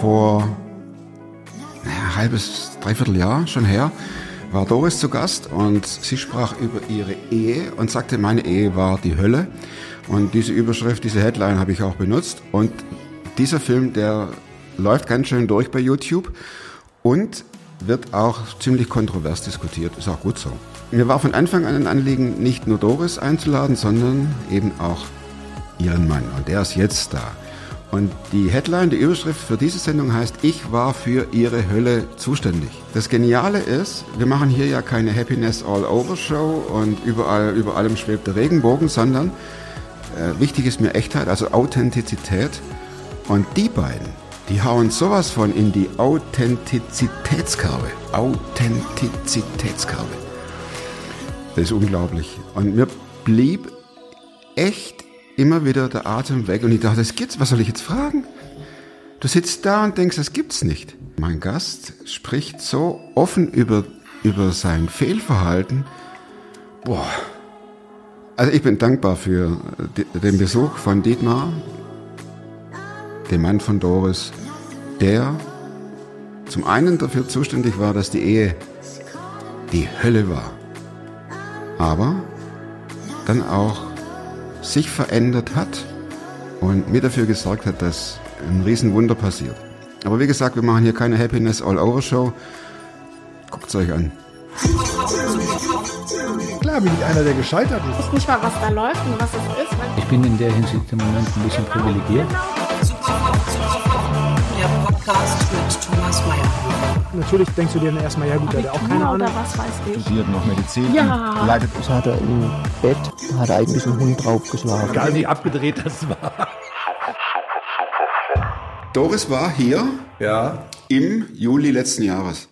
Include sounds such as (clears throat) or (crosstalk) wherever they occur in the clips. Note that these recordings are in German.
vor ein halbes, dreiviertel Jahr schon her, war Doris zu Gast und sie sprach über ihre Ehe und sagte, meine Ehe war die Hölle. Und diese Überschrift, diese Headline habe ich auch benutzt. Und dieser Film, der läuft ganz schön durch bei YouTube und wird auch ziemlich kontrovers diskutiert. Ist auch gut so. Mir war von Anfang an ein Anliegen, nicht nur Doris einzuladen, sondern eben auch ihren Mann. Und der ist jetzt da. Und die Headline, die Überschrift für diese Sendung heißt, ich war für Ihre Hölle zuständig. Das Geniale ist, wir machen hier ja keine Happiness All Over Show und überall, über allem schwebt der Regenbogen, sondern äh, wichtig ist mir Echtheit, also Authentizität. Und die beiden, die hauen sowas von in die Authentizitätskerbe. Authentizitätskerbe. Das ist unglaublich. Und mir blieb echt immer wieder der Atem weg und ich dachte, das gibt's, was soll ich jetzt fragen? Du sitzt da und denkst, das gibt's nicht. Mein Gast spricht so offen über, über sein Fehlverhalten. Boah. Also ich bin dankbar für den Besuch von Dietmar, dem Mann von Doris, der zum einen dafür zuständig war, dass die Ehe die Hölle war, aber dann auch sich verändert hat und mir dafür gesorgt hat, dass ein Riesenwunder passiert. Aber wie gesagt, wir machen hier keine Happiness All Over Show. Guckt es euch an. Klar bin ich einer, der gescheitert ist. Ich weiß nicht mal, was da läuft und was es ist. Ich bin in der Hinsicht im Moment ein bisschen privilegiert. Der Podcast mit Thomas Mayer. Natürlich denkst du dir dann erstmal, ja gut, hat auch keine Ahnung. was weiß ich. studiert noch Medizin, Ja. leidet Das hat er im Bett, hat er eigentlich einen Hund draufgeschlagen. Egal wie abgedreht das war. Doris war hier Ja, im Juli letzten Jahres.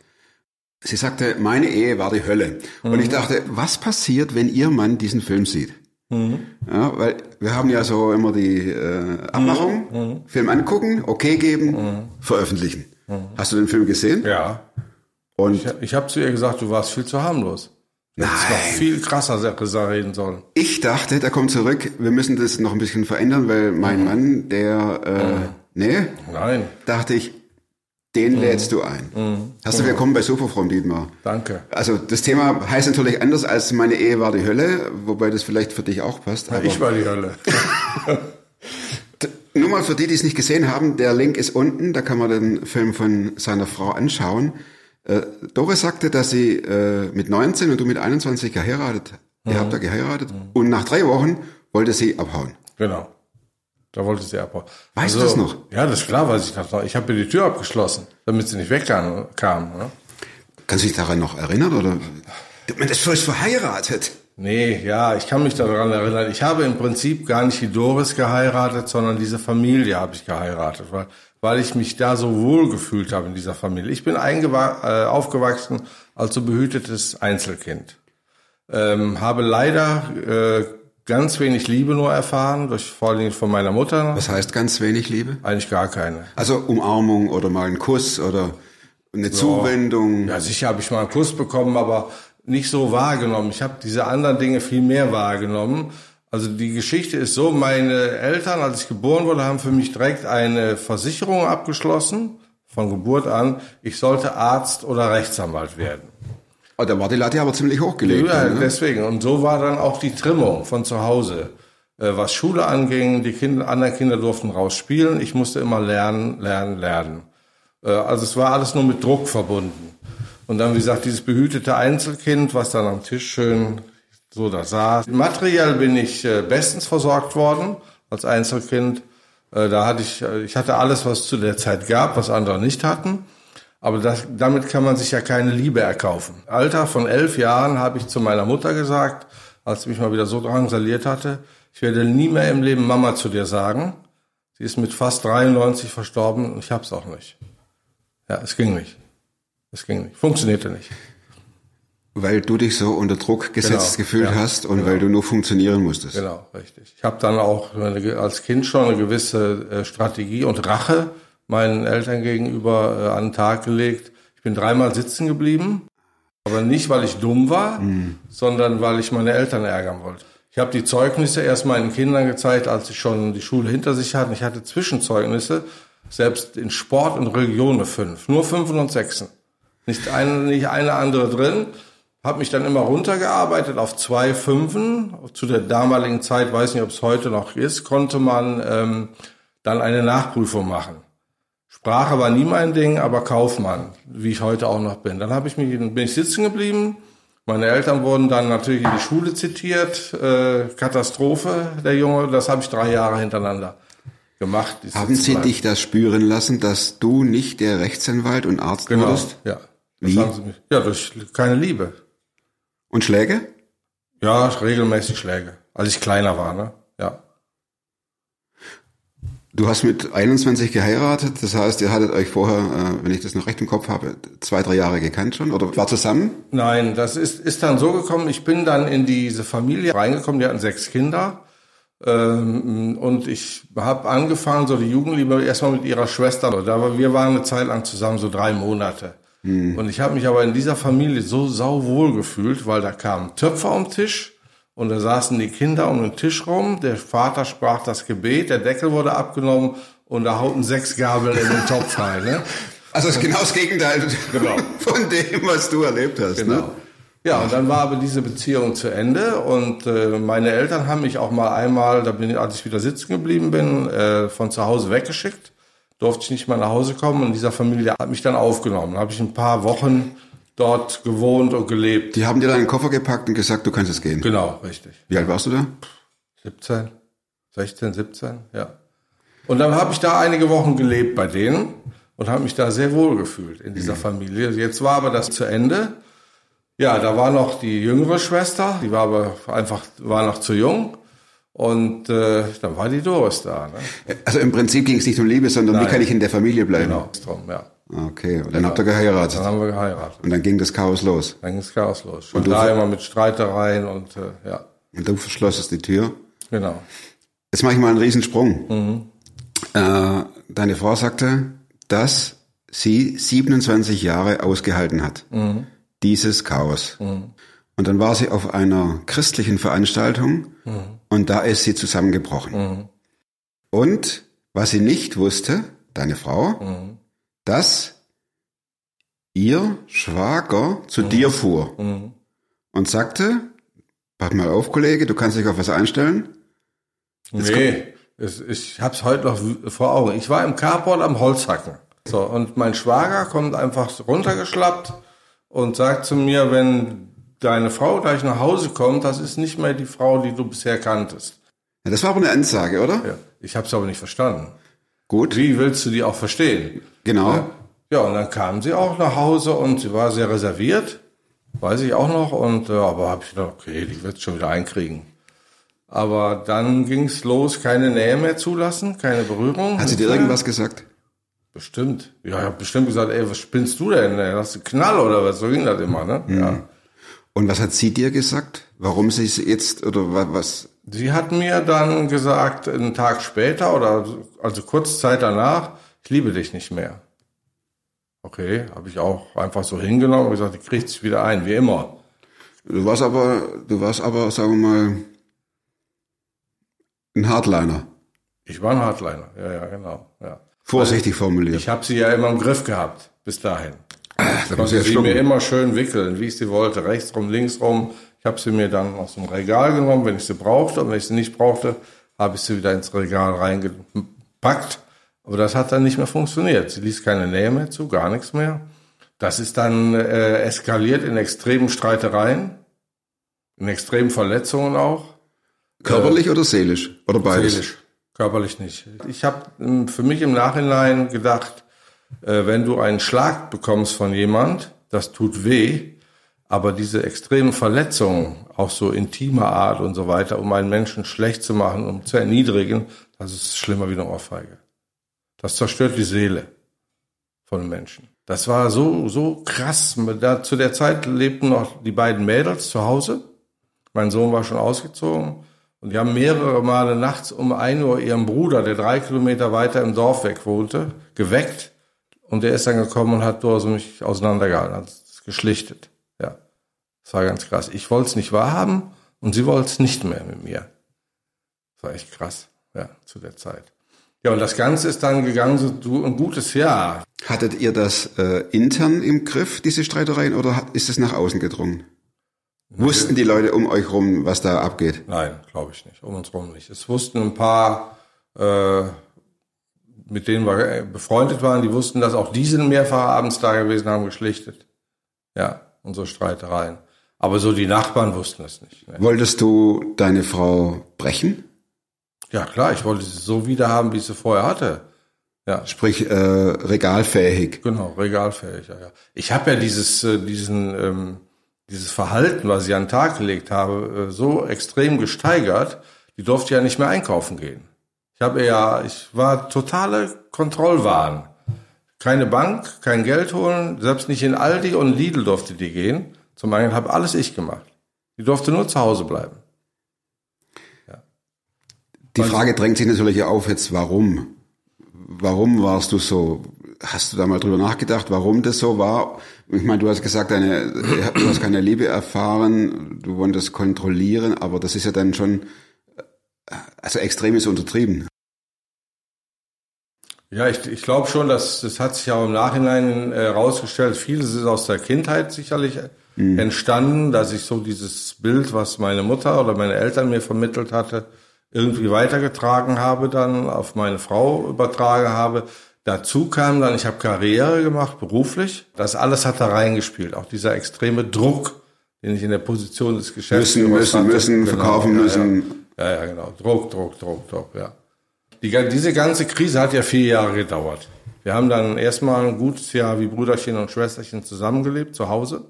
Sie sagte, meine Ehe war die Hölle. Und ich dachte, was passiert, wenn ihr Mann diesen Film sieht? Ja, weil wir haben ja so immer die äh, Abmachung, Film angucken, okay geben, veröffentlichen. Hast du den Film gesehen? ja. Und Ich, ich habe zu ihr gesagt, du warst viel zu harmlos. Du hättest noch Nein. viel krasser Sache reden sollen. ich dachte, der kommt zurück, wir müssen das noch ein bisschen verändern, weil mein Mann, der, äh, nee, Nein, dachte ich, den lädst du ein. Hast du willkommen bei Superfrom, Dietmar. danke. Also das Thema heißt natürlich anders als meine Ehe war die Hölle, wobei das vielleicht für dich auch passt. Aber Ich war die Hölle. (laughs) nur mal für die, die es nicht gesehen haben, der Link ist unten, da kann man den Film von seiner Frau anschauen. Äh, Doris sagte, dass sie äh, mit 19 und du mit 21 geheiratet, ihr habt da geheiratet und nach drei Wochen wollte sie abhauen. Genau. Da wollte sie abhauen. Weißt du das noch? Ja, das ist klar, weiß ich das noch. Ich habe ihr die Tür abgeschlossen, damit sie nicht wegkam. Kam, ne? Kannst du dich daran noch erinnern oder? Man ist frisch verheiratet. Nee, ja, ich kann mich daran erinnern. Ich habe im Prinzip gar nicht die Doris geheiratet, sondern diese Familie habe ich geheiratet, weil, weil ich mich da so wohl gefühlt habe in dieser Familie. Ich bin äh, aufgewachsen als so behütetes Einzelkind. Ähm, habe leider äh, ganz wenig Liebe nur erfahren, durch, vor Dingen von meiner Mutter. Was heißt ganz wenig Liebe? Eigentlich gar keine. Also Umarmung oder mal ein Kuss oder eine Zuwendung. Ja, sicher habe ich mal einen Kuss bekommen, aber nicht so wahrgenommen. Ich habe diese anderen Dinge viel mehr wahrgenommen. Also die Geschichte ist so, meine Eltern, als ich geboren wurde, haben für mich direkt eine Versicherung abgeschlossen, von Geburt an, ich sollte Arzt oder Rechtsanwalt werden. Oh, da war die Latte aber ziemlich hochgelegt. Ja, ne? deswegen. Und so war dann auch die Trimmung von zu Hause. Äh, was Schule anging, die Kinder, anderen Kinder durften raus spielen. Ich musste immer lernen, lernen, lernen. Äh, also es war alles nur mit Druck verbunden. Und dann, wie gesagt, dieses behütete Einzelkind, was dann am Tisch schön so da saß. Materiell bin ich äh, bestens versorgt worden als Einzelkind. Da hatte ich, ich hatte alles, was es zu der Zeit gab, was andere nicht hatten. Aber das, damit kann man sich ja keine Liebe erkaufen. Alter von elf Jahren habe ich zu meiner Mutter gesagt, als sie mich mal wieder so drangsaliert hatte, ich werde nie mehr im Leben Mama zu dir sagen. Sie ist mit fast 93 verstorben und ich hab's auch nicht. Ja, es ging nicht. Es ging nicht. Funktionierte nicht. Weil du dich so unter Druck gesetzt Genau, gefühlt ja, hast und weil du nur funktionieren musstest. Genau, richtig. Ich habe dann auch als Kind schon eine gewisse äh, Strategie und Rache meinen Eltern gegenüber äh, an den Tag gelegt. Ich bin dreimal sitzen geblieben, aber nicht, weil ich dumm war, sondern weil ich meine Eltern ärgern wollte. Ich habe die Zeugnisse erst meinen Kindern gezeigt, als sie schon die Schule hinter sich hatten. Ich hatte Zwischenzeugnisse, Selbst in Sport und Religion eine fünf. Nur Fünfen und Sechsen. Nicht eine, nicht eine andere drin. Hab mich dann immer runtergearbeitet auf zwei Fünfen. Zu der damaligen Zeit, weiß nicht, ob es heute noch ist, konnte man ähm, dann eine Nachprüfung machen. Sprache war nie mein Ding, aber Kaufmann, wie ich heute auch noch bin. Dann habe ich mich, bin ich sitzen geblieben. Meine Eltern wurden dann natürlich in die Schule zitiert. Äh, Katastrophe, der Junge. Das habe ich drei Jahre hintereinander gemacht. Haben Sie Sitzbleiben. dich das spüren lassen, dass du nicht der Rechtsanwalt und Arzt Genau, wurdest? ja. Wie? Ja, durch keine Liebe. Und Schläge? Ja, regelmäßig Schläge. Als ich kleiner war, ne? Du hast mit 21 geheiratet, das heißt, ihr hattet euch vorher, äh, wenn ich das noch recht im Kopf habe, zwei, drei Jahre gekannt schon oder war zusammen? Nein, das ist, ist dann so gekommen, ich bin dann in diese Familie reingekommen, die hatten sechs Kinder. Ähm, und ich habe angefangen, so die Jugendliebe erstmal mit ihrer Schwester. War, wir waren eine Zeit lang zusammen, so drei Monate. Und ich habe mich aber in dieser Familie so sauwohl gefühlt, weil da kamen Töpfer am Tisch und da saßen die Kinder um den Tisch rum. Der Vater sprach das Gebet, der Deckel wurde abgenommen und da hauten sechs Gabeln in den Topf rein. Ne? (laughs) Also das ist genau das Gegenteil (laughs) von dem, was du erlebt hast. Ne? Genau. Ja, und dann war aber diese Beziehung zu Ende und äh, meine Eltern haben mich auch mal einmal, da bin ich, als ich wieder sitzen geblieben bin, äh, von zu Hause weggeschickt. Durfte ich nicht mal nach Hause kommen und dieser Familie hat mich dann aufgenommen. Da habe ich ein paar Wochen dort gewohnt und gelebt. Die haben dir deinen Koffer gepackt und gesagt, du kannst es gehen. Genau, richtig. Wie alt warst du da? 17, 16, 17, ja. Und dann habe ich da einige Wochen gelebt bei denen und habe mich da sehr wohl gefühlt in dieser Familie. Jetzt war aber das zu Ende. Ja, da war noch die jüngere Schwester, die war aber einfach war noch zu jung. Und äh, dann war die Doris da. Ne? Also im Prinzip ging es nicht um Liebe, sondern wie Nein. kann ich in der Familie bleiben? Genau, drum, ja. Okay, und dann habt ihr geheiratet. Dann haben wir geheiratet. Und dann ging das Chaos los. Dann ging das Chaos los. Schon Und du- da immer mit Streitereien und äh, ja, Und du verschlossest die Tür. genau. Jetzt mache ich mal einen Riesensprung. Mhm. Äh, deine Frau sagte, dass sie 27 Jahre ausgehalten hat. Mhm. Dieses Chaos. Und dann war sie auf einer christlichen Veranstaltung Mhm. und da ist sie zusammengebrochen. Und was sie nicht wusste, deine Frau, Mhm. Dass ihr Schwager zu Mhm. dir fuhr und sagte, pass mal auf, Kollege, du kannst dich auf was einstellen. Nee, es, ich hab's heute noch vor Augen. Ich war im Carport am Holzhacken. So, und mein Schwager kommt einfach runtergeschlappt und sagt zu mir, wenn deine Frau gleich nach Hause kommt, das ist nicht mehr die Frau, die du bisher kanntest. Ja, das war aber eine Ansage, oder? Ja, ich hab's aber nicht verstanden. Gut, Wie willst du die auch verstehen? genau. Ja. ja, und dann kam sie auch nach Hause und sie war sehr reserviert, weiß ich auch noch. Und äh, aber habe ich gedacht, okay, die wird schon wieder einkriegen. Aber dann ging's los, keine Nähe mehr zulassen, keine Berührung. Hat sie dir irgendwas gesagt? Bestimmt. Ja, ich habe bestimmt gesagt, ey, was spinnst du denn? Hast du Knall oder was? So ging das immer, ne? Ja. Und was hat sie dir gesagt? Warum sie es jetzt oder wa- was? Sie hat mir dann gesagt, einen Tag später oder also kurz Zeit danach, ich liebe dich nicht mehr. Okay, habe ich auch einfach so hingenommen und gesagt, die kriegt sich wieder ein, wie immer. Du warst aber, du warst aber, sagen wir mal, ein Hardliner. Ich war ein Hardliner, ja, ja, genau. Ja. Vorsichtig formuliert. Ich habe sie ja immer im Griff gehabt, bis dahin. da muss Konnte ja sie mir immer schön wickeln, wie ich sie wollte, rechts rum, links rum. Ich habe sie mir dann aus dem Regal genommen, wenn ich sie brauchte. Und wenn ich sie nicht brauchte, habe ich sie wieder ins Regal reingepackt. Aber das hat dann nicht mehr funktioniert. Sie ließ keine Nähe mehr zu, gar nichts mehr. Das ist dann äh, eskaliert in extremen Streitereien, in extremen Verletzungen auch. Körperlich oder seelisch? Oder beides? Seelisch, körperlich nicht. Ich habe für mich im Nachhinein gedacht, äh, wenn du einen Schlag bekommst von jemand, das tut weh, aber diese extremen Verletzungen, auch so intimer Art und so weiter, um einen Menschen schlecht zu machen, um zu erniedrigen, das ist schlimmer wie eine Ohrfeige. Das zerstört die Seele von Menschen. Das war so, so krass. Da, zu der Zeit lebten noch die beiden Mädels zu Hause. Mein Sohn war schon ausgezogen. Und die haben mehrere Male nachts um ein Uhr ihren Bruder, der drei Kilometer weiter im Dorf weg wohnte, geweckt. Und der ist dann gekommen und hat mich auseinandergehalten, hat es geschlichtet. Das war ganz krass. Ich wollte es nicht wahrhaben und sie wollte es nicht mehr mit mir. Das war echt krass, ja, zu der Zeit. Ja, und das Ganze ist dann gegangen so ein gutes Jahr. Hattet ihr das äh, intern im Griff, diese Streitereien, oder hat- ist es nach außen gedrungen? Wussten die Leute um euch rum, was da abgeht? Nein, glaube ich nicht. Um uns rum nicht. Es wussten ein paar, äh, mit denen wir äh, befreundet waren, die wussten, dass auch die sind mehrfach abends da gewesen, haben geschlichtet. Ja, unsere Streitereien. Aber so die Nachbarn wussten es nicht. Ne? Wolltest du deine Frau brechen? Ja, klar, ich wollte sie so wieder haben, wie ich sie vorher hatte. Ja, Sprich, äh, regalfähig. genau, regalfähig. Ja, ja. Ich habe ja dieses, äh, diesen, ähm, dieses Verhalten, was ich an den Tag gelegt habe, äh, so extrem gesteigert, die durfte ja nicht mehr einkaufen gehen. Ich habe ja, ich war totale Kontrollwahn. Keine Bank, kein Geld holen, selbst nicht in Aldi und Lidl durfte die gehen. Zum einen habe alles ich gemacht. Die durfte nur zu Hause bleiben. Die Frage drängt sich natürlich auf jetzt, warum? Warum warst du so? Hast du da mal drüber nachgedacht, warum das so war? Ich meine, du hast gesagt, deine, du hast keine Liebe erfahren, du wolltest kontrollieren, aber das ist ja dann schon, also extrem ist untertrieben. Ja, ich, ich glaube schon, dass das hat sich auch im Nachhinein herausgestellt. Vieles ist aus der Kindheit sicherlich entstanden, dass ich so dieses Bild, was meine Mutter oder meine Eltern mir vermittelt hatte, irgendwie weitergetragen habe, dann auf meine Frau übertragen habe. Dazu kam dann, ich habe Karriere gemacht, beruflich. Das alles hat da reingespielt. Auch dieser extreme Druck, den ich in der Position des Geschäfts Müssen, müssen, müssen, verkaufen ja, müssen. Ja. ja, ja, genau. Druck, Druck, Druck, Druck, ja. Die, diese ganze Krise hat ja vier Jahre gedauert. Wir haben dann erstmal ein gutes Jahr wie Brüderchen und Schwesterchen zusammengelebt, zu Hause.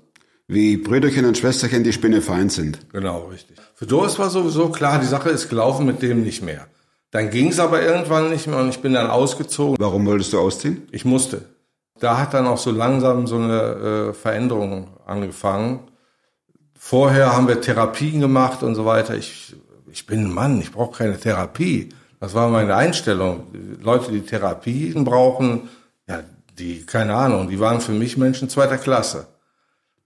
Wie Brüderchen und Schwesterchen die Spinne fein sind. Genau, richtig. Für Doris war sowieso klar, die Sache ist gelaufen, mit dem nicht mehr. Dann ging es aber irgendwann nicht mehr und ich bin dann ausgezogen. Warum wolltest du ausziehen? Ich musste. Da hat dann auch so langsam so eine äh, Veränderung angefangen. Vorher haben wir Therapien gemacht und so weiter. Ich, ich bin ein Mann, ich brauche keine Therapie. Das war meine Einstellung. Leute, die Therapien brauchen, ja, die, keine Ahnung, die waren für mich Menschen zweiter Klasse.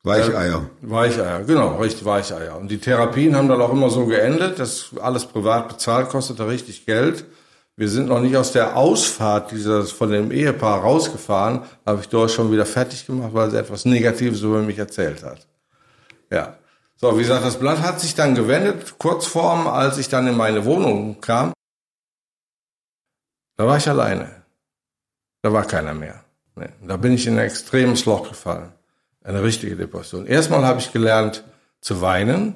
Weicheier. Weicheier, genau, richtig Weicheier. Und die Therapien haben dann auch immer so geendet, das alles privat bezahlt, kostete richtig Geld. Wir sind noch nicht aus der Ausfahrt dieses von dem Ehepaar rausgefahren, habe ich dort schon wieder fertig gemacht, weil sie etwas Negatives über mich erzählt hat. Ja. So, wie gesagt, das Blatt hat sich dann gewendet, kurz vorm, als ich dann in meine Wohnung kam. Da war ich alleine. Da war keiner mehr. Nee. Da bin ich in ein extremes Loch gefallen. Eine richtige Depression. Erstmal habe ich gelernt zu weinen.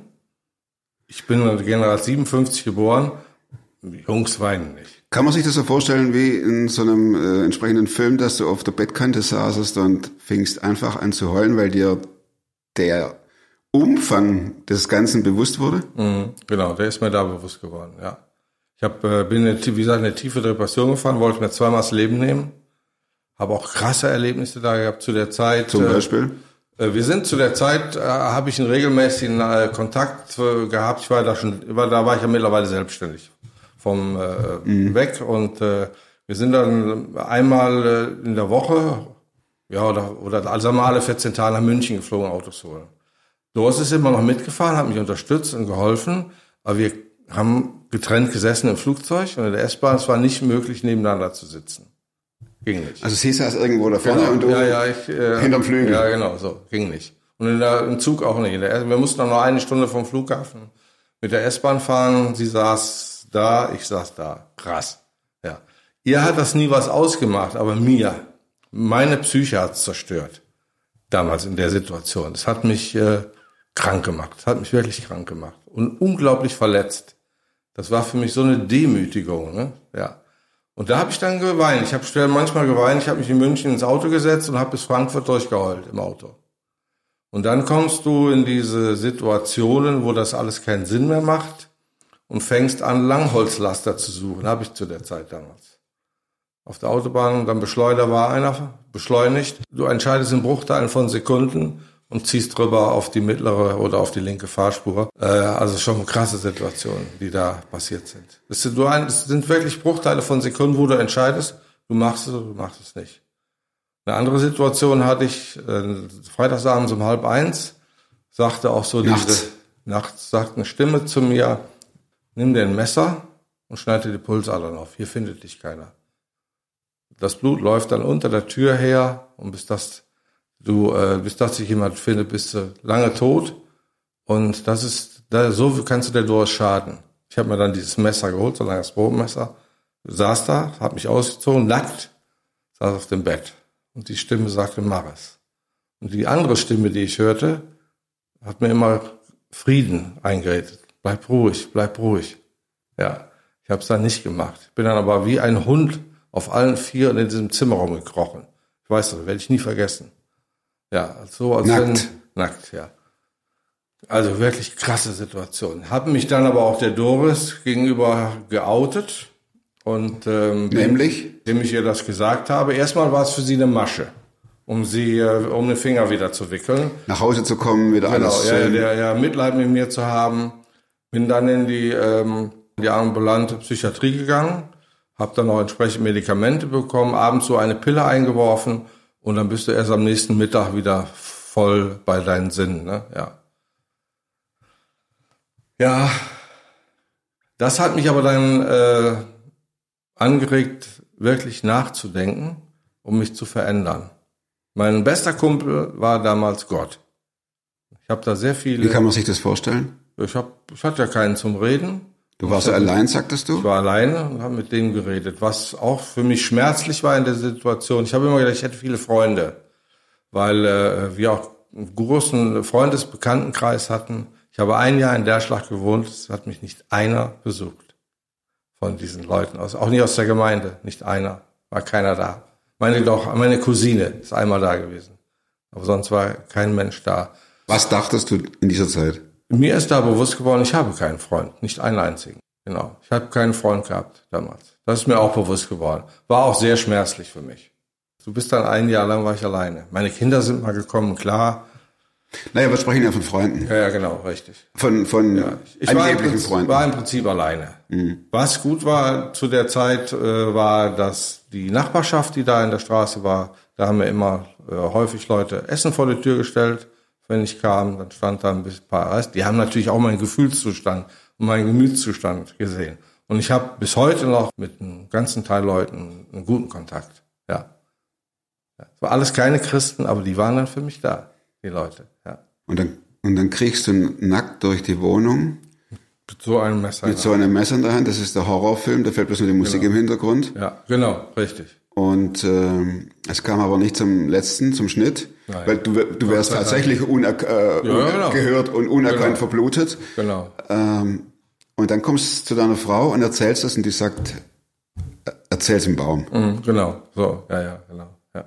Ich bin General 57 geboren. Jungs weinen nicht. Kann man sich das so vorstellen wie in so einem äh, entsprechenden Film, dass du auf der Bettkante saßest und fingst einfach an zu heulen, weil dir der Umfang des Ganzen bewusst wurde? Mhm, genau, der ist mir da bewusst geworden, ja. Ich hab, äh, bin, in, wie gesagt, in eine tiefe Depression gefahren, wollte mir zweimal das Leben nehmen. Habe auch krasse Erlebnisse da gehabt zu der Zeit. Zum äh, Beispiel? Äh, Wir sind zu der Zeit, äh, habe ich einen regelmäßigen äh, Kontakt äh, gehabt. Ich war da schon, war, da war ich ja mittlerweile selbstständig vom äh, weg und äh, wir sind dann einmal äh, in der Woche, ja oder oder also mal alle 14 Tage nach München geflogen, Autos holen. Doris ist immer noch mitgefahren, hat mich unterstützt und geholfen, aber wir haben getrennt gesessen im Flugzeug und in der S-Bahn. Es war nicht möglich, nebeneinander zu sitzen. Ging nicht. Also sie saß irgendwo da vorne Genau. und du ja, ja, ich, äh, hinterm Flügel. Ja, genau, so, ging nicht. Und in der, im Zug auch nicht. Der, wir mussten dann noch eine Stunde vom Flughafen mit der S-Bahn fahren. Sie saß da, ich saß da. Krass. Ja. Ihr hat das nie was ausgemacht, aber mir, meine Psyche hat's zerstört. Damals in der Situation. Das hat mich äh, krank gemacht. Das hat mich wirklich krank gemacht. Und unglaublich verletzt. Das war für mich so eine Demütigung. Ne? Ja. Und da habe ich dann geweint. Ich habe manchmal geweint. Ich habe mich in München ins Auto gesetzt und habe bis Frankfurt durchgeheult im Auto. Und dann kommst du in diese Situationen, wo das alles keinen Sinn mehr macht und fängst an, Langholzlaster zu suchen. Habe ich zu der Zeit damals. Auf der Autobahn, dann Beschleuniger war einer, beschleunigt. Du entscheidest in Bruchteilen von Sekunden und ziehst drüber auf die mittlere oder auf die linke Fahrspur. Äh, also schon krasse Situationen, die da passiert sind. Es sind, nur ein, es sind wirklich Bruchteile von Sekunden, wo du entscheidest, du machst es oder du machst es nicht. Eine andere Situation hatte ich, äh, freitagsabends um halb eins, sagte auch so Nachts. diese, nachts sagt eine Stimme zu mir, nimm dir ein Messer und schneide die Pulsadern auf, hier findet dich keiner. das Blut läuft dann unter der Tür her und bis das du, äh, bis das sich jemand findet, bist du lange tot. Und das ist, da, so kannst du der Doris schaden. Ich habe mir dann dieses Messer geholt, so ein langes Bogenmesser, saß da, habe mich ausgezogen, nackt, saß auf dem Bett. Und die Stimme sagte, mach es. Und die andere Stimme, die ich hörte, hat mir immer Frieden eingeredet. Bleib ruhig, bleib ruhig. Ja, ich habe es dann nicht gemacht. Bin dann aber wie ein Hund auf allen Vieren in diesem Zimmerraum gekrochen. Ich weiß das, werde ich nie vergessen. Ja, so als Nackt. wenn nackt, ja. Also wirklich krasse Situation. Hab mich dann aber auch der Doris gegenüber geoutet und ähm, Nämlich? indem ich ihr das gesagt habe. Erstmal war es für sie eine Masche, um sie äh, um den Finger wieder zu wickeln. Nach Hause zu kommen, wieder Genau, alles ja, schön. der, ja, Mitleid mit mir zu haben. Bin dann in die, ähm, die ambulante Psychiatrie gegangen, habe dann auch entsprechend Medikamente bekommen, abends so eine Pille eingeworfen und dann bist du erst am nächsten Mittag wieder voll bei deinen Sinnen. Ne? Ja. ja, das hat mich aber dann äh, angeregt, wirklich nachzudenken, um mich zu verändern. Mein bester Kumpel war damals Gott. Ich habe da sehr viele. Wie kann man sich das vorstellen? Ich, hab, ich hatte ja keinen zum Reden. Du warst allein, sagtest du? Ich war alleine und habe mit denen geredet, was auch für mich schmerzlich war in der Situation. Ich habe immer gedacht, ich hätte viele Freunde, weil äh, wir auch einen großen Freundesbekanntenkreis hatten. Ich habe ein Jahr in Derschlag gewohnt, es hat mich nicht einer besucht von diesen Leuten aus, auch nicht aus der Gemeinde, nicht einer, war keiner da. Meine doch, meine Cousine ist einmal da gewesen, aber sonst war kein Mensch da. Was dachtest du in dieser Zeit? Mir ist da bewusst geworden, ich habe keinen Freund, nicht einen einzigen. Genau, ich habe keinen Freund gehabt damals. Das ist mir auch bewusst geworden. War auch sehr schmerzlich für mich. Du bist dann ein Jahr lang war ich alleine. Meine Kinder sind mal gekommen, klar. Naja, wir sprechen ja von Freunden. Ja, ja genau, richtig. Von, von Ich war im, Prinzip, Freunden. war im Prinzip alleine. Was gut war zu der Zeit, äh, war, dass die Nachbarschaft, die da in der Straße war, da haben mir immer äh, häufig Leute Essen vor die Tür gestellt. Wenn ich kam, dann stand da ein bisschen paar Rest. Die haben natürlich auch meinen Gefühlszustand und meinen Gemütszustand gesehen. Und ich habe bis heute noch mit einem ganzen Teil Leuten einen guten Kontakt. Ja. ja. Es war alles keine Christen, aber die waren dann für mich da, die Leute. Ja. Und dann, und dann kriegst du nackt durch die Wohnung Mit so einem Messer. mit so einem Messer in der Hand. Das ist der Horrorfilm, da fällt bloß nur die Musik im Hintergrund. ja, genau, richtig. Und ähm, es kam aber nicht zum letzten, zum Schnitt, Nein. weil du, du wärst tatsächlich unerk äh, genau. gehört und unerkannt Genau. verblutet. Genau. Ähm, und dann kommst du zu deiner Frau und erzählst das und die sagt, äh, erzähl's im Baum. Mhm, genau, so, ja, ja, genau, ja,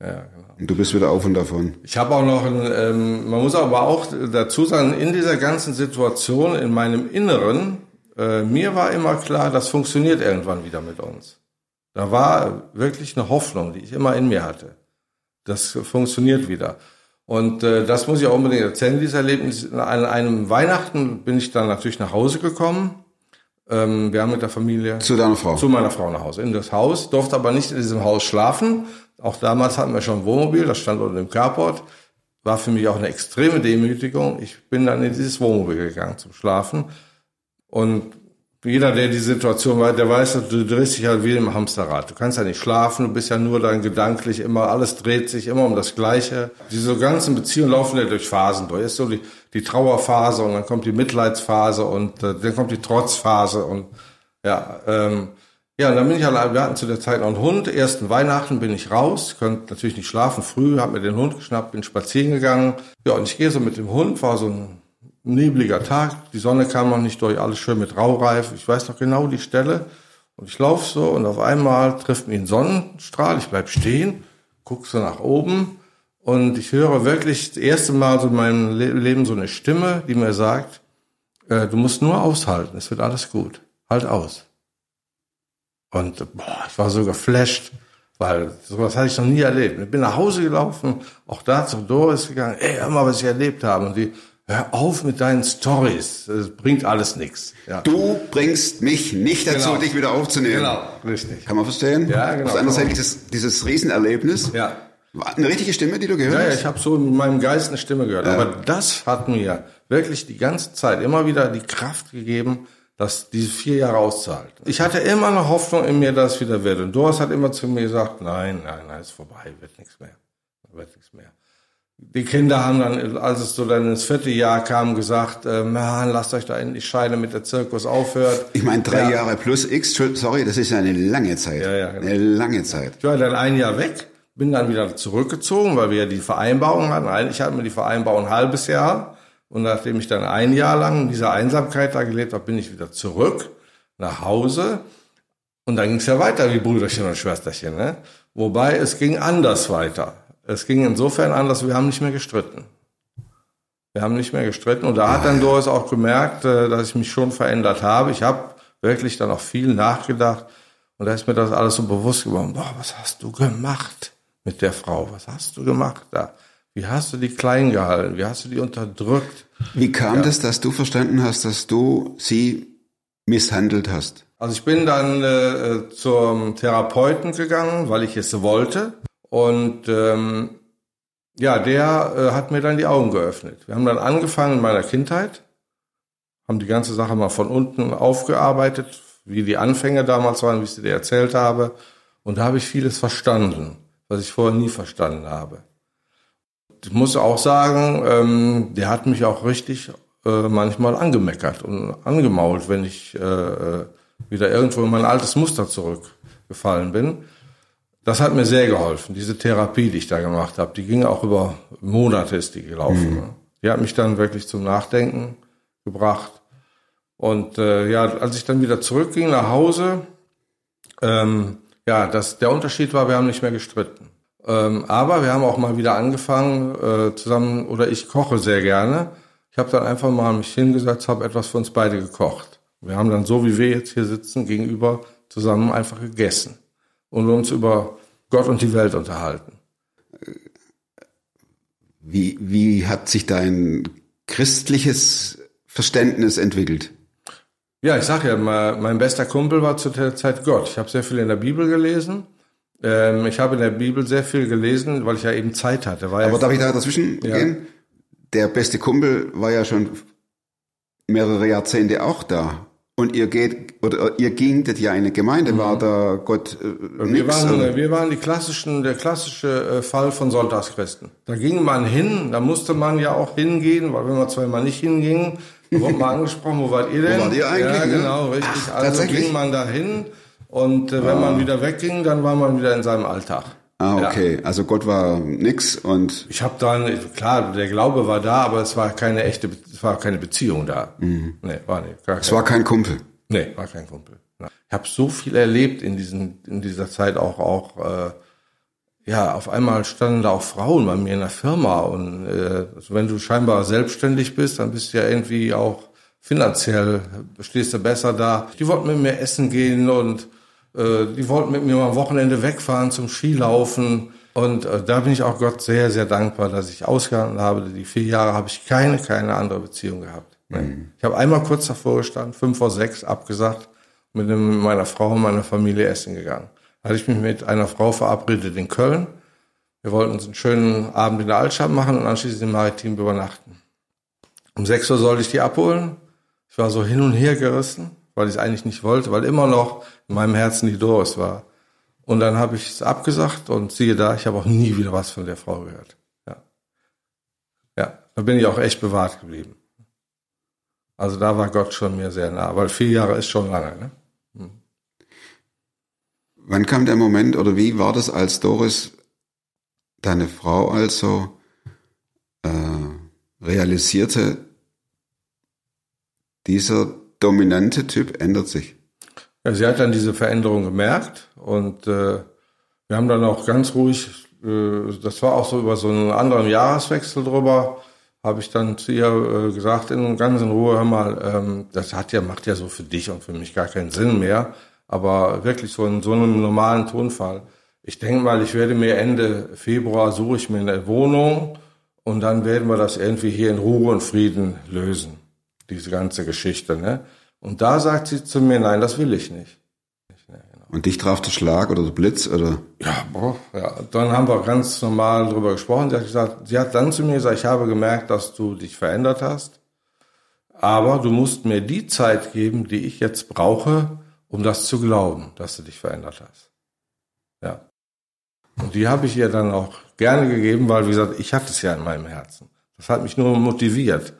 ja, ja, genau. Und du bist wieder auf und davon. Ich habe auch noch, ein, ähm, man muss aber auch dazu sagen, in dieser ganzen Situation, in meinem Inneren, äh, mir war immer klar, das funktioniert irgendwann wieder mit uns. Da war wirklich eine Hoffnung, die ich immer in mir hatte. Das funktioniert wieder. Und äh, das muss ich auch unbedingt erzählen, dieses Erlebnis. An einem Weihnachten bin ich dann natürlich nach Hause gekommen. Ähm, wir haben mit der Familie Zu deiner Frau. zu meiner Frau nach Hause, in das Haus, durfte aber nicht in diesem Haus schlafen. Auch damals hatten wir schon ein Wohnmobil, das stand unter dem Carport. War für mich auch eine extreme Demütigung. Ich bin dann in dieses Wohnmobil gegangen zum Schlafen. Und jeder, der die Situation weiß, der weiß, du drehst dich halt wie im Hamsterrad. Du kannst ja nicht schlafen, du bist ja nur dann gedanklich immer, alles dreht sich immer um das Gleiche. Diese ganzen Beziehungen laufen ja durch Phasen durch. Ist so die, die Trauerphase und dann kommt die Mitleidsphase und äh, dann kommt die Trotzphase und ja, ähm, ja, und dann bin ich allein, wir hatten zu der Zeit noch einen Hund. Ersten Weihnachten bin ich raus, konnte natürlich nicht schlafen, früh, habe mir den Hund geschnappt, bin spazieren gegangen. Ja, und ich gehe so mit dem Hund, war so ein nebliger Tag, die Sonne kam noch nicht durch, alles schön mit Raureif. Ich weiß noch genau die Stelle. Und ich laufe so und auf einmal trifft mich ein Sonnenstrahl, ich bleib stehen, guck so nach oben und ich höre wirklich das erste Mal so in meinem Le Leben so eine Stimme, die mir sagt, äh, du musst nur aushalten, es wird alles gut. Halt aus. Und boah, ich war so geflasht, weil sowas hatte ich noch nie erlebt. Ich bin nach Hause gelaufen, auch da zu Doris gegangen, ey, hör mal, was ich erlebt habe. Und die, hör auf mit deinen Stories, das bringt alles nichts. Ja. Du bringst mich nicht dazu, Genau. dich wieder aufzunehmen. Genau, richtig. Kann man verstehen? Ja, genau. Auf der anderen Seite dieses, dieses Riesenerlebnis. Ja. War eine richtige Stimme, die du gehört Ja, ja, hast? ich habe so in meinem Geist eine Stimme gehört. Aber das hat mir wirklich die ganze Zeit immer wieder die Kraft gegeben, dass diese vier Jahre auszahlt. Ich hatte immer eine Hoffnung in mir, dass es wieder wird. Und Doris hat immer zu mir gesagt, nein, nein, nein, ist vorbei, wird nichts mehr. Wird nichts mehr. Die Kinder haben dann, als es so dann ins vierte Jahr kam, gesagt, äh, man, lasst euch da endlich scheiden, mit der Zirkus aufhört. Ich meine, drei Ja. Jahre plus X, sorry, das ist ja eine lange Zeit. Ja, ja, genau. Eine lange Zeit. Ich war dann ein Jahr weg, bin dann wieder zurückgezogen, weil wir ja die Vereinbarung hatten. Eigentlich hatten wir die Vereinbarung ein halbes Jahr. Und nachdem ich dann ein Jahr lang in dieser Einsamkeit da gelebt habe, bin ich wieder zurück nach Hause. Und dann ging es ja weiter wie Brüderchen und Schwesterchen. Ne? Wobei es ging anders weiter. Es ging insofern anders, wir haben nicht mehr gestritten. Wir haben nicht mehr gestritten. Und da hat dann Doris auch gemerkt, äh, dass ich mich schon verändert habe. Ich habe wirklich dann auch viel nachgedacht. Und da ist mir das alles so bewusst geworden. Boah, was hast du gemacht mit der Frau? Was hast du gemacht da? Wie hast du die klein gehalten? Wie hast du die unterdrückt? Wie kam das, dass du verstanden hast, dass du sie misshandelt hast? Also ich bin dann äh, zum Therapeuten gegangen, weil ich es wollte. Und ähm, ja, der äh, hat mir dann die Augen geöffnet. Wir haben dann angefangen in meiner Kindheit, haben die ganze Sache mal von unten aufgearbeitet, wie die Anfänge damals waren, wie ich sie dir erzählt habe. Und da habe ich vieles verstanden, was ich vorher nie verstanden habe. Ich muss auch sagen, ähm, der hat mich auch richtig äh, manchmal angemeckert und angemault, wenn ich äh, äh, wieder irgendwo in mein altes Muster zurückgefallen bin. Das hat mir sehr geholfen, diese Therapie, die ich da gemacht habe. Die ging auch über Monate ist die gelaufen. ne? Die hat mich dann wirklich zum Nachdenken gebracht. Und äh, ja, als ich dann wieder zurückging nach Hause, ähm, ja, das, der Unterschied war, wir haben nicht mehr gestritten. Ähm, aber wir haben auch mal wieder angefangen äh, zusammen, oder ich koche sehr gerne. Ich habe dann einfach mal mich hingesetzt, habe etwas für uns beide gekocht. Wir haben dann so, wie wir jetzt hier sitzen, gegenüber zusammen einfach gegessen und uns über Gott und die Welt unterhalten. Wie, wie hat sich dein christliches Verständnis entwickelt? Ja, ich sag ja, mein, bester Kumpel war zu der Zeit Gott. Ich habe sehr viel in der Bibel gelesen. Ähm, ich habe in der Bibel sehr viel gelesen, weil ich ja eben Zeit hatte. Aber ja, darf ich da dazwischen Ja. gehen? Der beste Kumpel war ja schon mehrere Jahrzehnte auch da. Und ihr geht, oder ihr gingtet ja in eine Gemeinde, war da Gott äh, wir nix? waren, oder? wir waren die klassischen, der klassische äh, Fall von Sonntagschristen. Da ging man hin, da musste man ja auch hingehen, weil wenn man zweimal nicht hinging, wurde man (laughs) angesprochen, wo wart ihr denn? Wo wart ihr eigentlich, Ja, ne? genau, richtig. Ach, also ging man da hin und äh, wenn man wieder wegging, dann war man wieder in seinem Alltag. Ah, Ja. okay. Also Gott war nix und Ich habe dann, klar, der Glaube war da, aber es war keine echte, es war keine Beziehung da. Nee, war nicht. Es war kein Kumpel. Nee, war kein Kumpel. Ich habe so viel erlebt in diesen, in dieser Zeit auch, auch äh, ja, auf einmal standen da auch Frauen bei mir in der Firma und äh, also wenn du scheinbar selbstständig bist, dann bist du ja irgendwie auch finanziell stehst du besser da. Die wollten mit mir essen gehen und äh, die wollten mit mir am Wochenende wegfahren zum Skilaufen. Und äh, da bin ich auch Gott sehr, sehr dankbar, dass ich ausgehalten habe. Die vier Jahre habe ich keine, keine andere Beziehung gehabt. Nee. Ich habe einmal kurz davor gestanden, fünf vor sechs, abgesagt, mit meiner Frau und meiner Familie essen gegangen. Da hatte ich mich mit einer Frau verabredet in Köln. Wir wollten uns einen schönen Abend in der Altstadt machen und anschließend im Maritim übernachten. Um sechs Uhr sollte ich die abholen. Ich war so hin und her gerissen, weil ich es eigentlich nicht wollte, weil immer noch in meinem Herzen die Doris war. Und dann habe ich es abgesagt und siehe da, ich habe auch nie wieder was von der Frau gehört. Ja. ja, da bin ich auch echt bewahrt geblieben. Also da war Gott schon mir sehr nah, weil vier Jahre ist schon lange. Ne? Wann kam der Moment oder wie war das, als Doris, deine Frau also, äh, realisierte, dieser dominante Typ ändert sich? Ja, sie hat dann diese Veränderung gemerkt und äh, wir haben dann auch ganz ruhig, äh, das war auch so über so einen anderen Jahreswechsel drüber, habe ich dann zu ihr äh, gesagt, in ganz in Ruhe, hör mal, ähm, das hat ja, macht ja so für dich und für mich gar keinen Sinn mehr, aber wirklich so in so einem normalen Tonfall. Ich denke mal, ich werde mir Ende Februar suche ich mir eine Wohnung und dann werden wir das irgendwie hier in Ruhe und Frieden lösen, diese ganze Geschichte. Ne? Und da sagt sie zu mir, nein, das will ich nicht. Und dich traf der Schlag oder der Blitz oder? Ja, boah, ja. Dann haben wir ganz normal drüber gesprochen. Sie hat gesagt, sie hat dann zu mir gesagt, ich habe gemerkt, dass du dich verändert hast. Aber du musst mir die Zeit geben, die ich jetzt brauche, um das zu glauben, dass du dich verändert hast. Ja. Und die habe ich ihr dann auch gerne gegeben, weil, wie gesagt, ich hatte es ja in meinem Herzen. Das hat mich nur motiviert,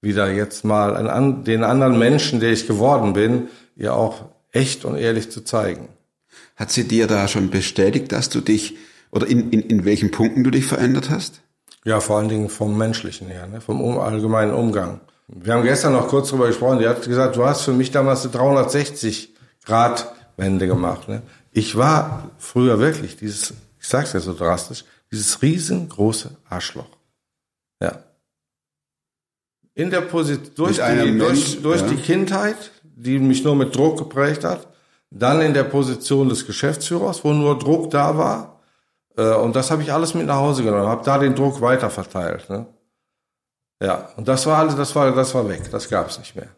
wieder jetzt mal an den anderen Menschen, der ich geworden bin, ihr auch echt und ehrlich zu zeigen. Hat sie dir da schon bestätigt, dass du dich, oder in, in, in welchen Punkten du dich verändert hast? Ja, vor allen Dingen vom Menschlichen her, ne? vom um, allgemeinen Umgang. Wir haben gestern noch kurz drüber gesprochen. Die hat gesagt, du hast für mich damals eine 360 Grad Wende gemacht. Ne? Ich war früher wirklich dieses, ich sag's ja so drastisch, dieses riesengroße Arschloch. Ja. In der Position, durch, einem die, durch, Mensch, durch ja. die Kindheit, die mich nur mit Druck geprägt hat, dann in der Position des Geschäftsführers, wo nur Druck da war. Äh, Und das habe ich alles mit nach Hause genommen, habe da den Druck weiter verteilt. Ne? Ja, und das war alles, das war, das war weg, das gab es nicht mehr.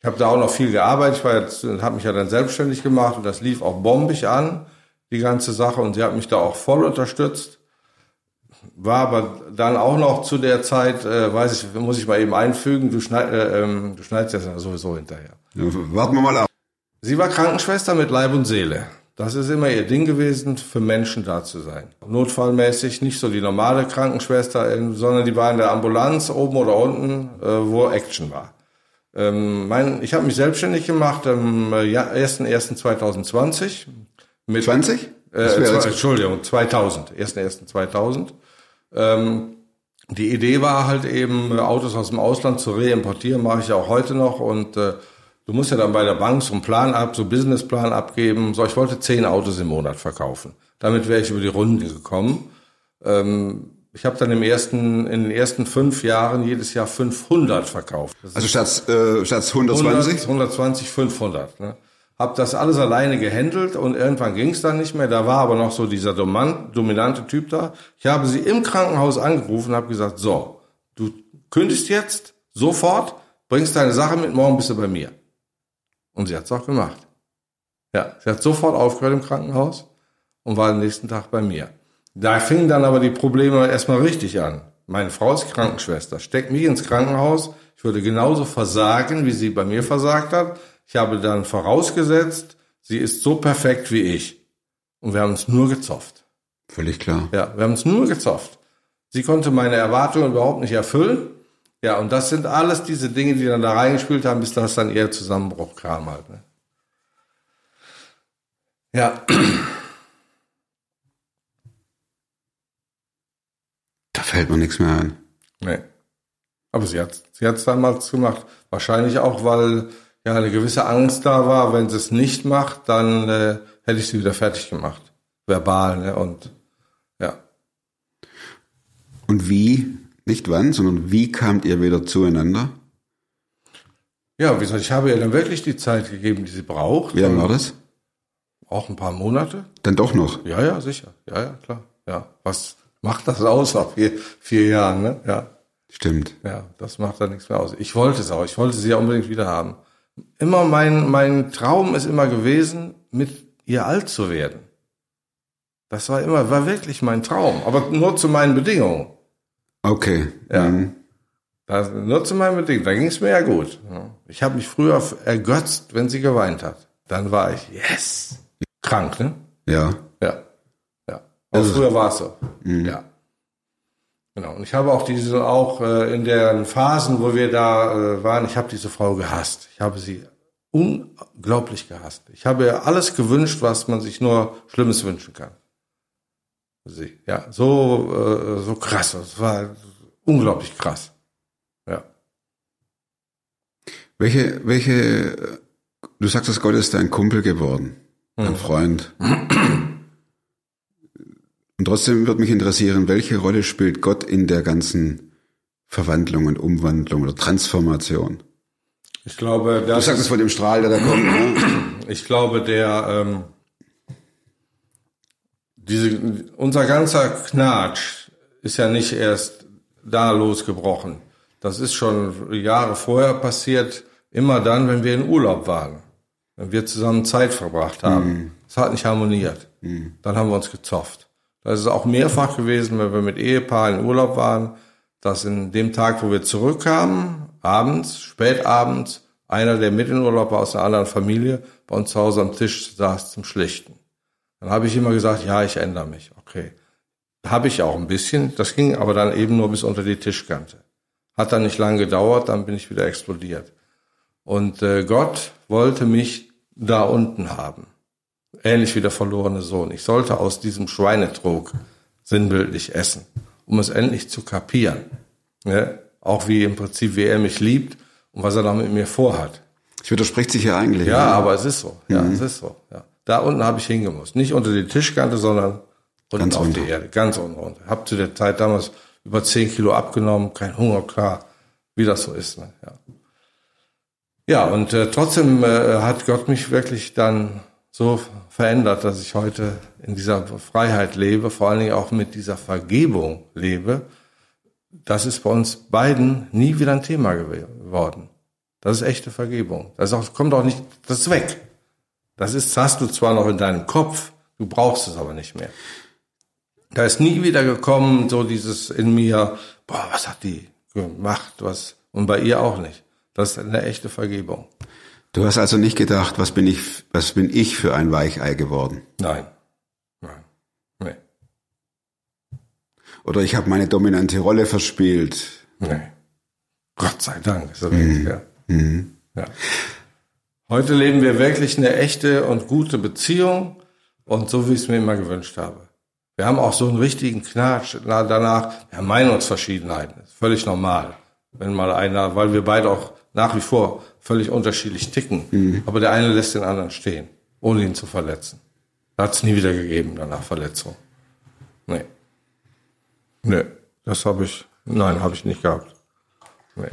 Ich habe da auch noch viel gearbeitet, ich war jetzt, habe mich ja dann selbstständig gemacht und das lief auch bombig an, die ganze Sache, und sie hat mich da auch voll unterstützt. War aber dann auch noch zu der Zeit, äh, weiß ich, muss ich mal eben einfügen, du, schneid, äh, ähm, du schneidest ja sowieso hinterher. Ja, warten wir mal ab. Sie war Krankenschwester mit Leib und Seele. Das ist immer ihr Ding gewesen, für Menschen da zu sein. Notfallmäßig nicht so die normale Krankenschwester, ähm, sondern die war in der Ambulanz oben oder unten, äh, wo Action war. Ähm, mein, ich habe mich selbstständig gemacht am äh, ja- 1.1.2020. Mit, 20? Äh, Entschuldigung, 2000. 1.1.2000. Ähm, die Idee war halt eben, Autos aus dem Ausland zu reimportieren, mache ich ja auch heute noch. Und äh, du musst ja dann bei der Bank so einen Plan ab, so einen Businessplan abgeben. So, ich wollte zehn Autos im Monat verkaufen. Damit wäre ich über die Runde gekommen. Ähm, ich habe dann im ersten, in den ersten fünf Jahren jedes Jahr 500 verkauft. Das Also statt, äh, statt 120? 100, 120, 500. Ne? Hab das alles alleine gehandelt und irgendwann ging es dann nicht mehr. Da war aber noch so dieser dominante Typ da. Ich habe sie im Krankenhaus angerufen und habe gesagt, so, du kündigst jetzt sofort, bringst deine Sache mit, morgen bist du bei mir. Und sie hat es auch gemacht. Ja, sie hat sofort aufgehört im Krankenhaus und war am nächsten Tag bei mir. Da fingen dann aber die Probleme erstmal richtig an. Meine Frau ist Krankenschwester, steckt mich ins Krankenhaus. Ich würde genauso versagen, wie sie bei mir versagt hat. Ich habe dann vorausgesetzt, sie ist so perfekt wie ich. Und wir haben uns nur gezofft. Völlig klar. Ja, wir haben uns nur gezofft. Sie konnte meine Erwartungen überhaupt nicht erfüllen. Ja, und das sind alles diese Dinge, die dann da reingespielt haben, bis das dann eher Zusammenbruch kam halt. Ne? Ja, Da fällt mir nichts mehr ein. nee. Aber sie hat sie hat's damals gemacht. Wahrscheinlich auch, weil ja eine gewisse Angst da war, wenn sie es nicht macht, dann äh, hätte ich sie wieder fertig gemacht. Verbal, ne? Und ja. Und wie, nicht wann, sondern wie kamt ihr wieder zueinander? Ja, wie gesagt, ich habe ihr dann wirklich die Zeit gegeben, die sie braucht. Wie lange war das? Auch ein paar Monate. Dann doch noch. Ja, ja, sicher. Ja, ja, klar. Ja. Was macht das aus nach vier, vier Jahren, ne? Ja. Stimmt. Ja, das macht da nichts mehr aus. Ich wollte es auch. Ich wollte sie ja unbedingt wieder haben. Immer mein, mein Traum ist immer gewesen, mit ihr alt zu werden. Das war immer, war wirklich mein Traum. Aber nur zu meinen Bedingungen. Okay. Ja. Mhm. Das, nur zu meinen Bedingungen. Da ging es mir ja gut. Ich habe mich früher ergötzt, wenn sie geweint hat. Dann war ich, yes. Krank, ne? Ja. Ja. Ja. Aber Also- früher war es so. Ja. Genau. Und ich habe auch diese, auch äh, in den Phasen, wo wir da äh, waren, ich habe diese Frau gehasst. Ich habe sie unglaublich gehasst. Ich habe ihr alles gewünscht, was man sich nur Schlimmes wünschen kann. Sie, ja, so, äh, so krass. Es war unglaublich krass. Ja. Welche, welche, du sagst, dass Gott ist dein Kumpel geworden, ein Freund. (clears throat) Und trotzdem würde mich interessieren, welche Rolle spielt Gott in der ganzen Verwandlung und Umwandlung oder Transformation? Ich glaube, Du das sagst es von dem Strahl, der da kommt. Ne? Ich glaube, der ähm, diese unser ganzer Knatsch ist ja nicht erst da losgebrochen. Das ist schon Jahre vorher passiert, immer dann, wenn wir in Urlaub waren, wenn wir zusammen Zeit verbracht haben. Es hat nicht harmoniert. Dann haben wir uns gezofft. Das ist auch mehrfach gewesen, wenn wir mit Ehepaaren in Urlaub waren, dass in dem Tag, wo wir zurückkamen, abends, spät abends, einer, der mit aus einer anderen Familie, bei uns zu Hause am Tisch saß zum Schlichten. Dann habe ich immer gesagt, ja, ich ändere mich. Okay. Habe ich auch ein bisschen. Das ging aber dann eben nur bis unter die Tischkante. Hat dann nicht lange gedauert, dann bin ich wieder explodiert. Und äh, Gott wollte mich da unten haben. Ähnlich wie der verlorene Sohn. Ich sollte aus diesem Schweinetrog sinnbildlich essen, um es endlich zu kapieren. Ne? Auch wie im Prinzip, wie er mich liebt und was er da mit mir vorhat. Das widerspricht sich ja eigentlich. Ja, ne? aber es ist so. Ja, es ist so. Ja. Da unten habe ich hingemusst. Nicht unter die Tischkante, sondern unten Ganz auf runter. die Erde. Ganz unten runter. Hab zu der Zeit damals über 10 Kilo abgenommen, kein Hunger, klar, wie das so ist. Ne? Ja. ja, und äh, trotzdem äh, hat Gott mich wirklich dann so verändert, dass ich heute in dieser Freiheit lebe, vor allen Dingen auch mit dieser Vergebung lebe. Das ist bei uns beiden nie wieder ein Thema geworden. Das ist echte Vergebung. Das auch, kommt auch nicht, das ist weg. Das ist, hast du zwar noch in deinem Kopf, du brauchst es aber nicht mehr. Da ist nie wieder gekommen, so dieses in mir, boah, was hat die gemacht, was, und bei ihr auch nicht. Das ist eine echte Vergebung. Du hast also nicht gedacht, was bin ich, was bin ich für ein Weichei geworden? Nein. Nein. Nee. Oder ich habe meine dominante Rolle verspielt. Nee. Gott sei Dank ist er weg, ja. ja. Heute leben wir wirklich eine echte und gute Beziehung und so, wie ich es mir immer gewünscht habe. Wir haben auch so einen richtigen Knatsch na, danach. Wir haben Meinungsverschiedenheiten, ist völlig normal. Wenn mal einer, weil wir beide auch nach wie vor völlig unterschiedlich ticken. Aber der eine lässt den anderen stehen, ohne ihn zu verletzen. Hat es nie wieder gegeben danach Verletzung. Nee. Nee, das habe ich, nein, habe ich nicht gehabt. Nee.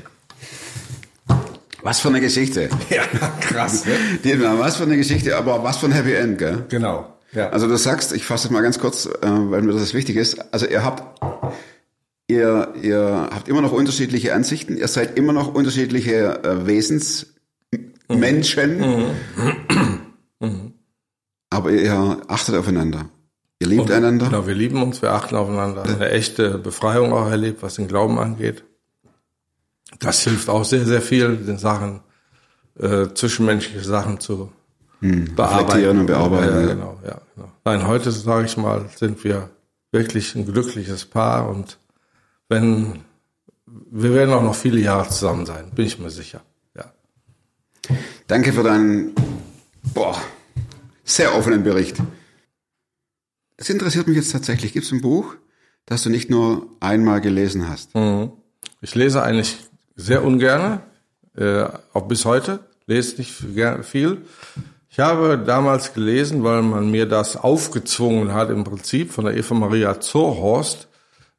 Was für eine Geschichte. (laughs) Ja, krass. Ne? Die, was für eine Geschichte, aber was für ein Happy End, gell? Genau. Ja. Also du sagst, ich fasse es mal ganz kurz, äh, weil mir das wichtig ist. Also ihr habt, ihr, ihr habt immer noch unterschiedliche Ansichten. Ihr seid immer noch unterschiedliche äh, Wesensmenschen. Aber ihr achtet aufeinander. Ihr liebt einander. Genau, wir lieben uns, wir achten aufeinander. Eine echte Befreiung auch erlebt, was den Glauben angeht. Das hilft auch sehr, sehr viel, den Sachen, äh, zwischenmenschliche Sachen zu bearbeiten. reflektieren und bearbeiten, Ja, ja. genau, ja, genau. Nein, heute, sage ich mal, sind wir wirklich ein glückliches Paar und wenn, wir werden auch noch viele Jahre zusammen sein, bin ich mir sicher. Ja. Danke für deinen, boah, sehr offenen Bericht. Das interessiert mich jetzt tatsächlich. Gibt es ein Buch, das du nicht nur einmal gelesen hast? Ich lese eigentlich sehr ungerne, äh, auch bis heute, lese nicht viel. Ich habe damals gelesen, weil man mir das aufgezwungen hat, im Prinzip von der Eva Maria Zorhorst,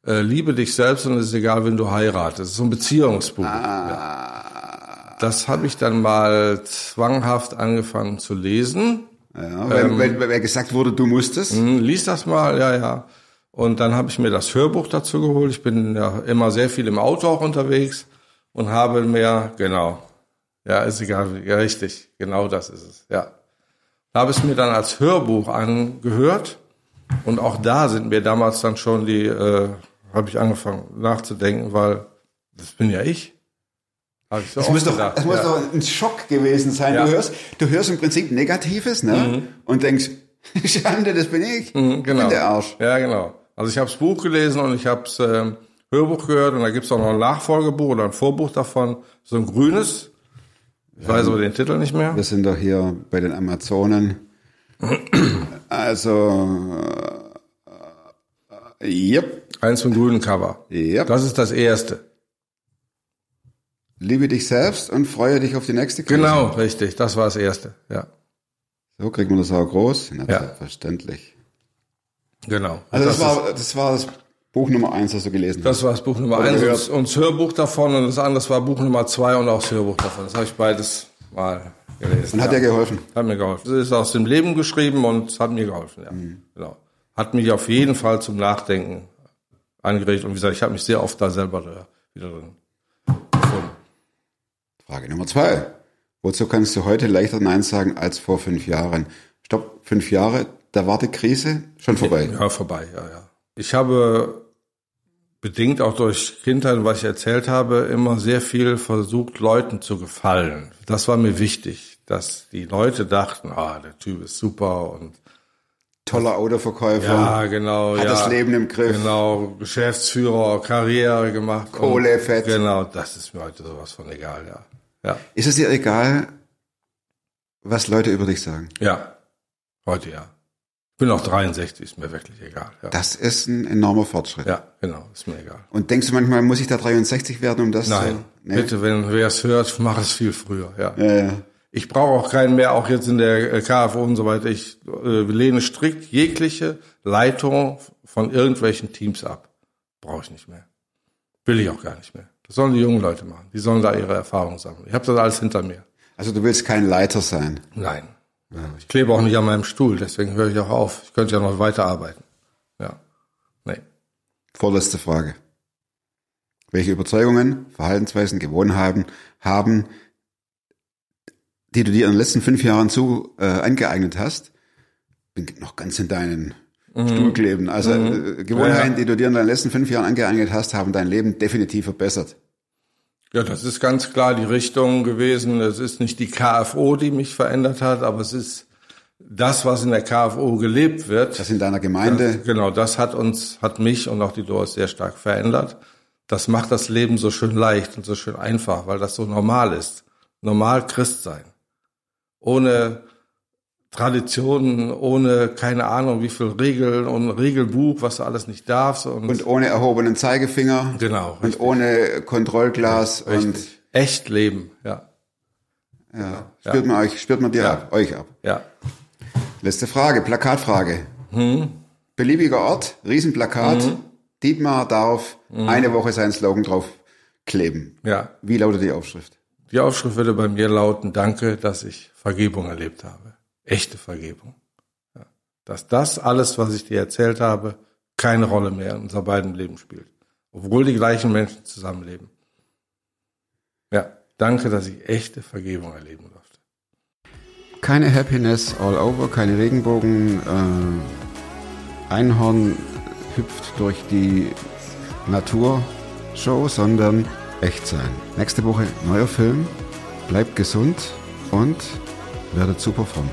äh, liebe dich selbst und es ist egal, wenn du heiratest. Das ist so ein Beziehungsbuch. Ja. Das habe ich dann mal zwanghaft angefangen zu lesen. Ja, weil, weil, weil gesagt wurde, du musstest. Hm, Lies das mal, ja, ja. Und dann habe ich mir das Hörbuch dazu geholt. Ich bin ja immer sehr viel im Auto auch unterwegs und habe mir, genau, ja, ist egal, ja, richtig, genau das ist es, ja. Habe es mir dann als Hörbuch angehört und auch da sind mir damals dann schon die, äh, habe ich angefangen nachzudenken, weil das bin ja ich. Ich so Es muss, doch, gedacht, es muss ja. doch ein Schock gewesen sein. Ja. Du, hörst, du hörst im Prinzip Negatives ne? und denkst, (laughs) Schande, das bin ich. Mhm, genau. Ich bin der Arsch. Ja, genau. Also ich habe das Buch gelesen und ich habe das ähm, Hörbuch gehört und da gibt's auch noch ein Nachfolgebuch oder ein Vorbuch davon, so ein grünes. Ich weiß aber den Titel nicht mehr. Wir sind doch hier bei den Amazonen. Also, äh, äh, yep, Eins vom grünen Cover. yep. Das ist das erste. Liebe dich selbst und freue dich auf die nächste Krise. Genau, richtig. Das war das erste. Ja, So kriegt man das auch groß. Na, Ja. Selbstverständlich. genau. Also das, ist- war, das war das Buch Nummer eins, das du gelesen hast. Das war das Buch Nummer eins und das Hörbuch davon und das andere war Buch Nummer zwei und auch das Hörbuch davon. Das habe ich beides mal gelesen. Und hat dir geholfen. Hat mir geholfen. Das ist aus dem Leben geschrieben und es hat mir geholfen, ja. Genau. Hat mich auf jeden Fall zum Nachdenken angeregt und wie gesagt, ich habe mich sehr oft da selber da wieder drin gefunden. Frage Nummer zwei. Wozu kannst du heute leichter Nein sagen als vor fünf Jahren? Stopp, fünf Jahre, da war die Krise schon vorbei. Ja, vorbei, ja, ja. Ich habe bedingt auch durch Kindheit, was ich erzählt habe, immer sehr viel versucht, Leuten zu gefallen. Das war mir wichtig, dass die Leute dachten, ah, der Typ ist super und Toller Autoverkäufer. ja, genau, Hat ja, das Leben im Griff. Genau, Geschäftsführer, Karriere gemacht. Kohle, und, Fett. Genau, das ist mir heute sowas von egal, ja. Ja, Ist es dir egal, was Leute über dich sagen? ja, heute ja. Ich bin auch 63, ist mir wirklich egal. Ja, Das ist ein enormer Fortschritt. ja genau, ist mir egal. Und denkst du manchmal, muss ich da 63 werden, um das Nein, zu... Nee. bitte, wenn wer es hört, mach es viel früher. Ja. Ja, ja. Ich brauche auch keinen mehr, auch jetzt in der äh, KFO und so weiter. Ich äh, lehne strikt jegliche Leitung von irgendwelchen Teams ab. Brauche ich nicht mehr. Will ich auch gar nicht mehr. Das sollen die jungen Leute machen. Die sollen da ihre Erfahrungen sammeln. Ich habe das alles hinter mir. Also du willst kein Leiter sein. Nein. Ich klebe auch nicht an meinem Stuhl, deswegen höre ich auch auf. Ich könnte ja noch weiterarbeiten. Ja. Nee. Vorletzte Frage. Welche Überzeugungen, Verhaltensweisen, Gewohnheiten haben, die du dir in den letzten fünf Jahren zu äh, angeeignet hast, bin noch ganz in deinen Stuhl kleben. Also äh, Gewohnheiten, Mhm. Ja, ja. die du dir in den letzten fünf Jahren angeeignet hast, haben dein Leben definitiv verbessert. Ja, das ist ganz klar die Richtung gewesen. Es ist nicht die KFO, die mich verändert hat, aber es ist das, was in der KFO gelebt wird. Das in deiner Gemeinde. Das, genau, das hat uns, hat mich und auch die Doris sehr stark verändert. Das macht das Leben so schön leicht und so schön einfach, weil das so normal ist. Normal Christ sein. Ohne Traditionen, ohne keine Ahnung wie viel Regeln und Regelbuch, was du alles nicht darfst. Und, Und ohne erhobenen Zeigefinger. genau, Und richtig, ohne Kontrollglas. Und richtig. Echt leben, ja. ja, spürt man euch, spürt man dir Ja. ab, euch ab. Ja. Letzte Frage, Plakatfrage. Hm? Beliebiger Ort, Riesenplakat. Dietmar darf Hm? eine Woche seinen Slogan drauf kleben. Ja. Wie lautet die Aufschrift? Die Aufschrift würde bei mir lauten, danke, dass ich Vergebung erlebt habe. Echte Vergebung. Ja. Dass das alles, was ich dir erzählt habe, keine Rolle mehr in unser beiden Leben spielt. Obwohl die gleichen Menschen zusammenleben. Ja, danke, dass ich echte Vergebung erleben durfte. Keine Happiness all over, keine Regenbogen. Äh, Einhorn hüpft durch die Naturshow, sondern echt sein. Nächste Woche neuer Film. Bleibt gesund und werdet super fromm.